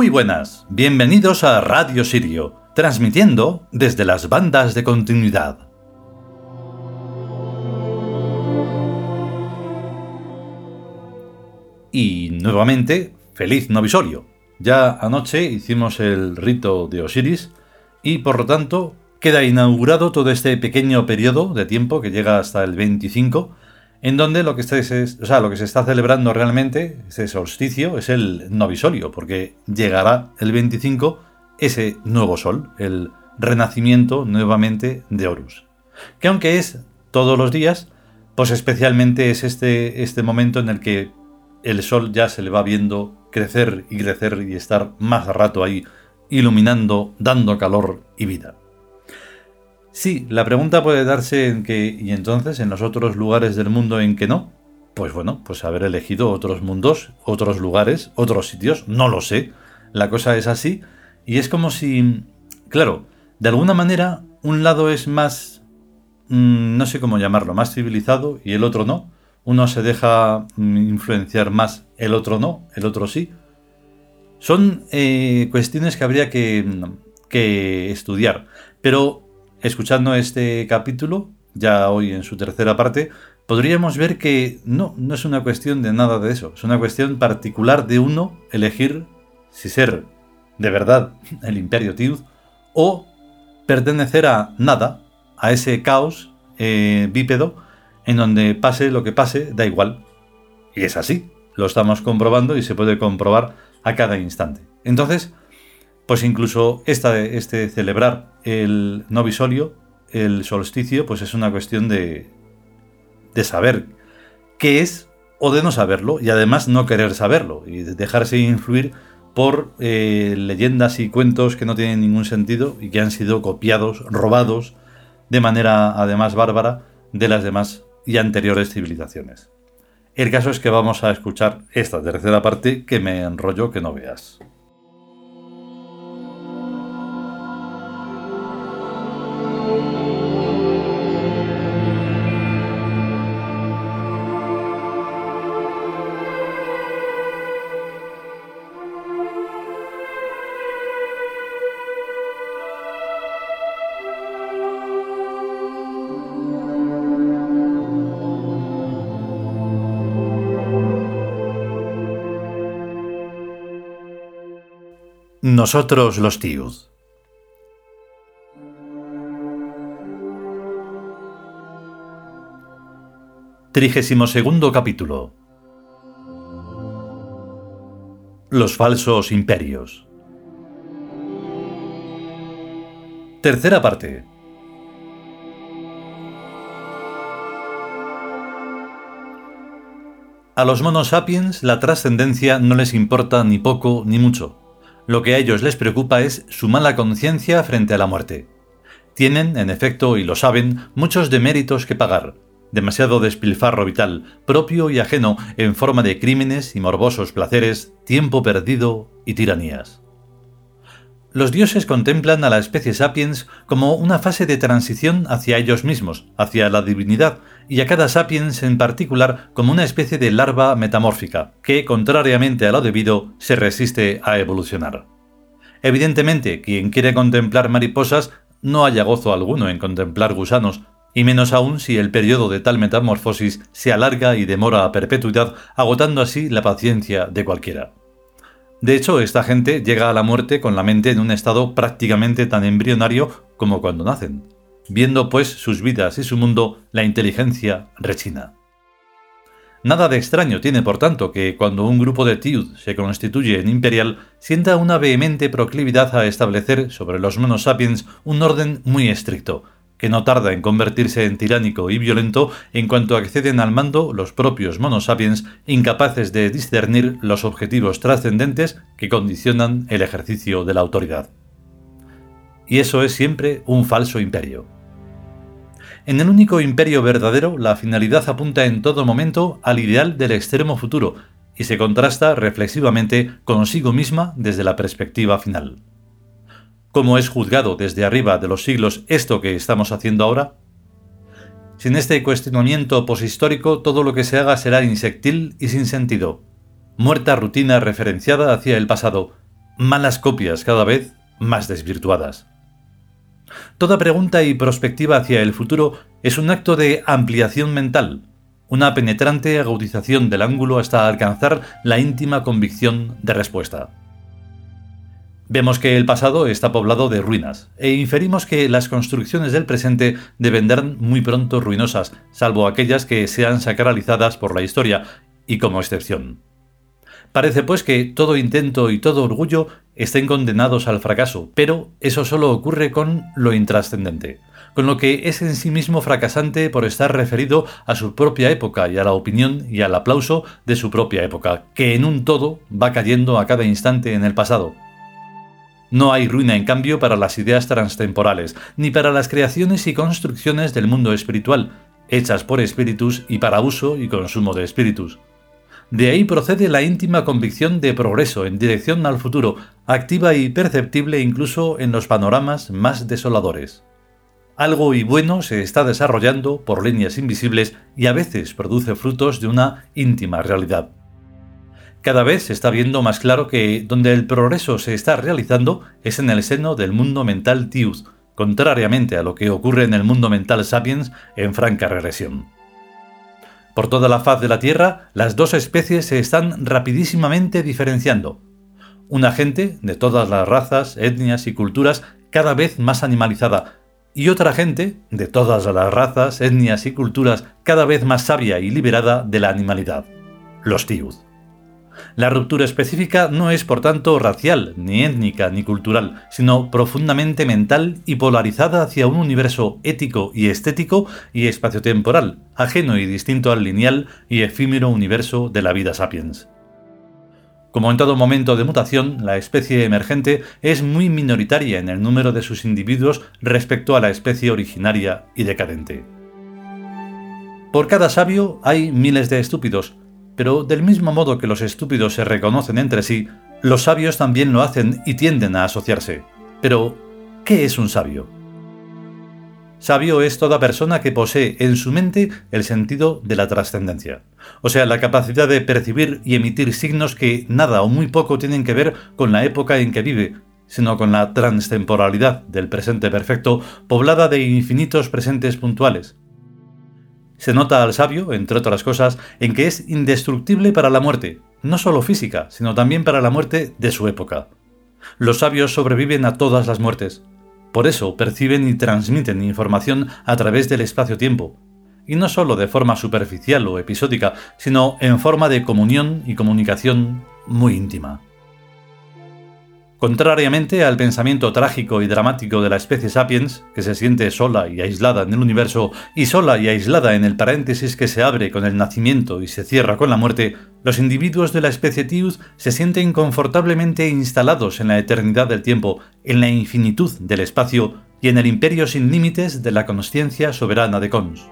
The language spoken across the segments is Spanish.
Muy buenas, bienvenidos a Radio Sirio, transmitiendo desde las bandas de continuidad. Y nuevamente, feliz novisorio. Ya anoche hicimos el rito de Osiris y por lo tanto queda inaugurado todo este pequeño periodo de tiempo que llega hasta el 25 en donde lo que, sea, lo que se está celebrando realmente, ese solsticio, es el novisolio, porque llegará el 25 ese nuevo sol, el renacimiento nuevamente de Horus. Que aunque es todos los días, pues especialmente es este, este momento en el que el sol ya se le va viendo crecer y crecer y estar más rato ahí, iluminando, dando calor y vida. Sí, la pregunta puede darse en que, ¿y entonces en los otros lugares del mundo en que no? Pues bueno, pues haber elegido otros mundos, otros lugares, otros sitios, no lo sé. La cosa es así, y es como si, claro, de alguna manera un lado es más, mm, no sé cómo llamarlo, más civilizado y el otro no. Uno se deja mm, influenciar más, el otro no, el otro sí. Son eh, cuestiones que habría que, que estudiar, pero escuchando este capítulo, ya hoy en su tercera parte, podríamos ver que no, no es una cuestión de nada de eso, es una cuestión particular de uno elegir si ser de verdad el imperio Tiud o pertenecer a nada, a ese caos eh, bípedo en donde pase lo que pase, da igual. Y es así, lo estamos comprobando y se puede comprobar a cada instante. Entonces, pues incluso esta, este celebrar el novisolio, el solsticio, pues es una cuestión de, de saber qué es o de no saberlo y además no querer saberlo y dejarse influir por eh, leyendas y cuentos que no tienen ningún sentido y que han sido copiados, robados de manera además bárbara de las demás y anteriores civilizaciones. El caso es que vamos a escuchar esta tercera parte que me enrollo que no veas. Nosotros los Tiud. Trigésimo segundo capítulo. Los falsos imperios. Tercera parte. A los monos sapiens la trascendencia no les importa ni poco ni mucho. Lo que a ellos les preocupa es su mala conciencia frente a la muerte. Tienen, en efecto, y lo saben, muchos deméritos que pagar, demasiado despilfarro vital, propio y ajeno en forma de crímenes y morbosos placeres, tiempo perdido y tiranías. Los dioses contemplan a la especie sapiens como una fase de transición hacia ellos mismos, hacia la divinidad, y a cada sapiens en particular como una especie de larva metamórfica, que, contrariamente a lo debido, se resiste a evolucionar. Evidentemente, quien quiere contemplar mariposas no haya gozo alguno en contemplar gusanos, y menos aún si el periodo de tal metamorfosis se alarga y demora a perpetuidad, agotando así la paciencia de cualquiera. De hecho, esta gente llega a la muerte con la mente en un estado prácticamente tan embrionario como cuando nacen. Viendo pues sus vidas y su mundo, la inteligencia rechina. Nada de extraño tiene, por tanto, que cuando un grupo de Tiud se constituye en imperial, sienta una vehemente proclividad a establecer sobre los monos sapiens un orden muy estricto, que no tarda en convertirse en tiránico y violento en cuanto acceden al mando los propios monosapiens incapaces de discernir los objetivos trascendentes que condicionan el ejercicio de la autoridad. Y eso es siempre un falso imperio. En el único imperio verdadero, la finalidad apunta en todo momento al ideal del extremo futuro y se contrasta reflexivamente consigo misma desde la perspectiva final. ¿Cómo es juzgado desde arriba de los siglos esto que estamos haciendo ahora? Sin este cuestionamiento poshistórico, todo lo que se haga será insectil y sin sentido. Muerta rutina referenciada hacia el pasado, malas copias cada vez más desvirtuadas. Toda pregunta y perspectiva hacia el futuro es un acto de ampliación mental, una penetrante agudización del ángulo hasta alcanzar la íntima convicción de respuesta. Vemos que el pasado está poblado de ruinas, e inferimos que las construcciones del presente vendrán muy pronto ruinosas, salvo aquellas que sean sacralizadas por la historia, y como excepción. Parece pues que todo intento y todo orgullo estén condenados al fracaso, pero eso solo ocurre con lo intrascendente, con lo que es en sí mismo fracasante por estar referido a su propia época y a la opinión y al aplauso de su propia época, que en un todo va cayendo a cada instante en el pasado. No hay ruina, en cambio, para las ideas transtemporales, ni para las creaciones y construcciones del mundo espiritual, hechas por espíritus y para uso y consumo de espíritus. De ahí procede la íntima convicción de progreso en dirección al futuro, activa y perceptible incluso en los panoramas más desoladores. Algo y bueno se está desarrollando por líneas invisibles y a veces produce frutos de una íntima realidad. Cada vez se está viendo más claro que donde el progreso se está realizando es en el seno del mundo mental Tiud, contrariamente a lo que ocurre en el mundo mental Sapiens en franca regresión. Por toda la faz de la Tierra, las dos especies se están rapidísimamente diferenciando. Una gente de todas las razas, etnias y culturas cada vez más animalizada, y otra gente de todas las razas, etnias y culturas cada vez más sabia y liberada de la animalidad, los Tiud. La ruptura específica no es por tanto racial, ni étnica, ni cultural, sino profundamente mental y polarizada hacia un universo ético y estético y espaciotemporal, ajeno y distinto al lineal y efímero universo de la vida sapiens. Como en todo momento de mutación, la especie emergente es muy minoritaria en el número de sus individuos respecto a la especie originaria y decadente. Por cada sabio hay miles de estúpidos, pero del mismo modo que los estúpidos se reconocen entre sí, los sabios también lo hacen y tienden a asociarse. Pero, ¿qué es un sabio? Sabio es toda persona que posee en su mente el sentido de la trascendencia, o sea, la capacidad de percibir y emitir signos que nada o muy poco tienen que ver con la época en que vive, sino con la transtemporalidad del presente perfecto poblada de infinitos presentes puntuales, se nota al sabio, entre otras cosas, en que es indestructible para la muerte, no solo física, sino también para la muerte de su época. Los sabios sobreviven a todas las muertes. Por eso perciben y transmiten información a través del espacio-tiempo, y no solo de forma superficial o episódica, sino en forma de comunión y comunicación muy íntima. Contrariamente al pensamiento trágico y dramático de la especie sapiens, que se siente sola y aislada en el universo y sola y aislada en el paréntesis que se abre con el nacimiento y se cierra con la muerte, los individuos de la especie Tiud se sienten confortablemente instalados en la eternidad del tiempo, en la infinitud del espacio y en el imperio sin límites de la conciencia soberana de Cons.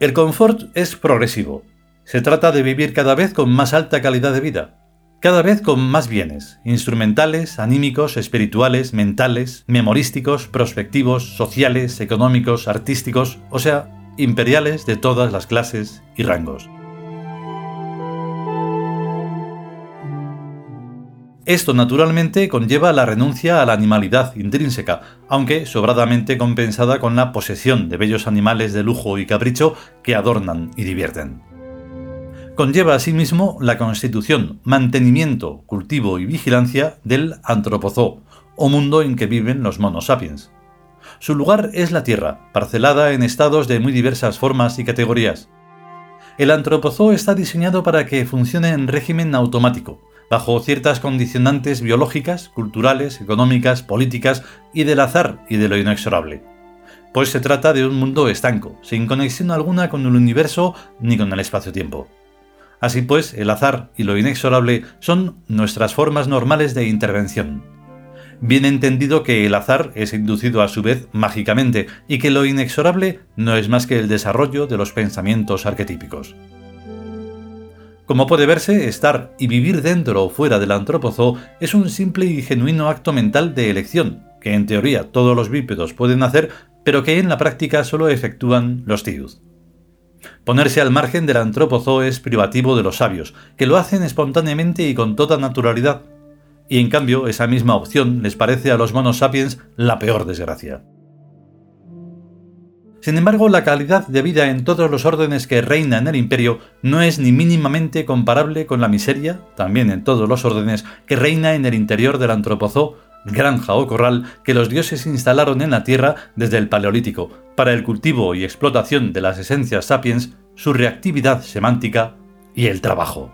El confort es progresivo. Se trata de vivir cada vez con más alta calidad de vida, cada vez con más bienes, instrumentales, anímicos, espirituales, mentales, memorísticos, prospectivos, sociales, económicos, artísticos, o sea, imperiales de todas las clases y rangos. Esto naturalmente conlleva la renuncia a la animalidad intrínseca, aunque sobradamente compensada con la posesión de bellos animales de lujo y capricho que adornan y divierten conlleva asimismo la constitución, mantenimiento, cultivo y vigilancia del antropozoo, o mundo en que viven los monos sapiens. Su lugar es la Tierra, parcelada en estados de muy diversas formas y categorías. El antropozoo está diseñado para que funcione en régimen automático, bajo ciertas condicionantes biológicas, culturales, económicas, políticas y del azar y de lo inexorable. Pues se trata de un mundo estanco, sin conexión alguna con el universo ni con el espacio-tiempo. Así pues, el azar y lo inexorable son nuestras formas normales de intervención. Bien entendido que el azar es inducido a su vez mágicamente y que lo inexorable no es más que el desarrollo de los pensamientos arquetípicos. Como puede verse, estar y vivir dentro o fuera del antropozoo es un simple y genuino acto mental de elección, que en teoría todos los bípedos pueden hacer, pero que en la práctica solo efectúan los tiud. Ponerse al margen del antropozoo es privativo de los sabios, que lo hacen espontáneamente y con toda naturalidad. Y en cambio, esa misma opción les parece a los monos sapiens la peor desgracia. Sin embargo, la calidad de vida en todos los órdenes que reina en el imperio no es ni mínimamente comparable con la miseria, también en todos los órdenes, que reina en el interior del antropozoo, granja o corral que los dioses instalaron en la tierra desde el Paleolítico, para el cultivo y explotación de las esencias sapiens, su reactividad semántica y el trabajo.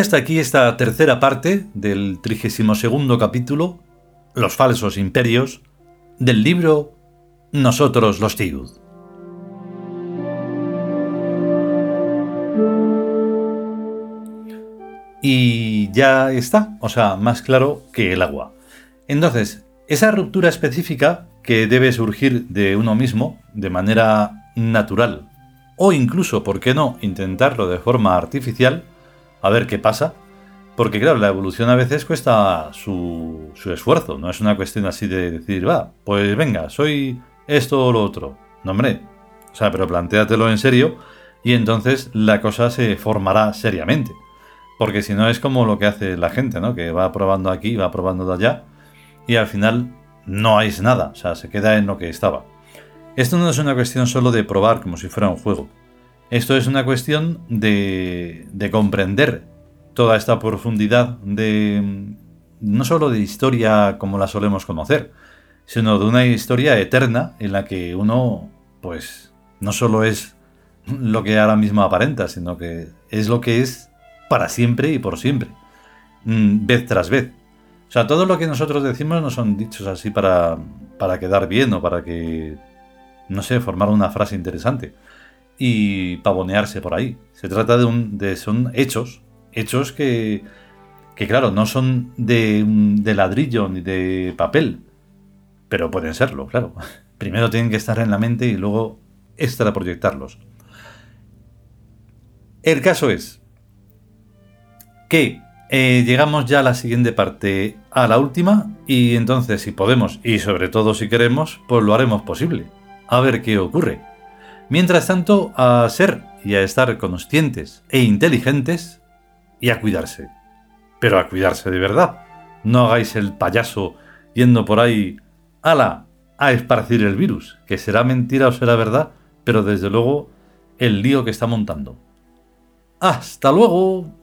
Hasta aquí esta tercera parte del 32 capítulo, Los falsos imperios, del libro Nosotros los Tiud. Y ya está, o sea, más claro que el agua. Entonces, esa ruptura específica que debe surgir de uno mismo de manera natural, o incluso, ¿por qué no?, intentarlo de forma artificial, a ver qué pasa. Porque claro, la evolución a veces cuesta su, esfuerzo, no es una cuestión así de decir, va, pues venga, soy esto o lo otro. No, hombre, o sea, pero plantéatelo en serio y entonces la cosa se formará seriamente. Porque si no es como lo que hace la gente, ¿no? Que va probando aquí, va probando de allá y al final no hay nada, o sea, se queda en lo que estaba. Esto no es una cuestión solo de probar como si fuera un juego. Esto es una cuestión de, comprender toda esta profundidad de no solo de historia como la solemos conocer, sino de una historia eterna en la que uno, pues, no solo es lo que ahora mismo aparenta, sino que es lo que es para siempre y por siempre, mm, vez tras vez. O sea, todo lo que nosotros decimos no son dichos así para, para quedar bien o para que, no sé, formar una frase interesante y pavonearse por ahí. Se trata de un. De, son hechos. Hechos que. que claro, no son de, de ladrillo ni de papel. Pero pueden serlo, claro. Primero tienen que estar en la mente y luego proyectarlos El caso es que eh, llegamos ya a la siguiente parte, a la última, y entonces si podemos, y sobre todo si queremos, pues lo haremos posible. A ver qué ocurre. Mientras tanto, a ser y a estar conscientes e inteligentes y a cuidarse. Pero a cuidarse de verdad. No hagáis el payaso yendo por ahí, ala, a esparcir el virus, que será mentira o será verdad, pero desde luego el lío que está montando. ¡Hasta luego!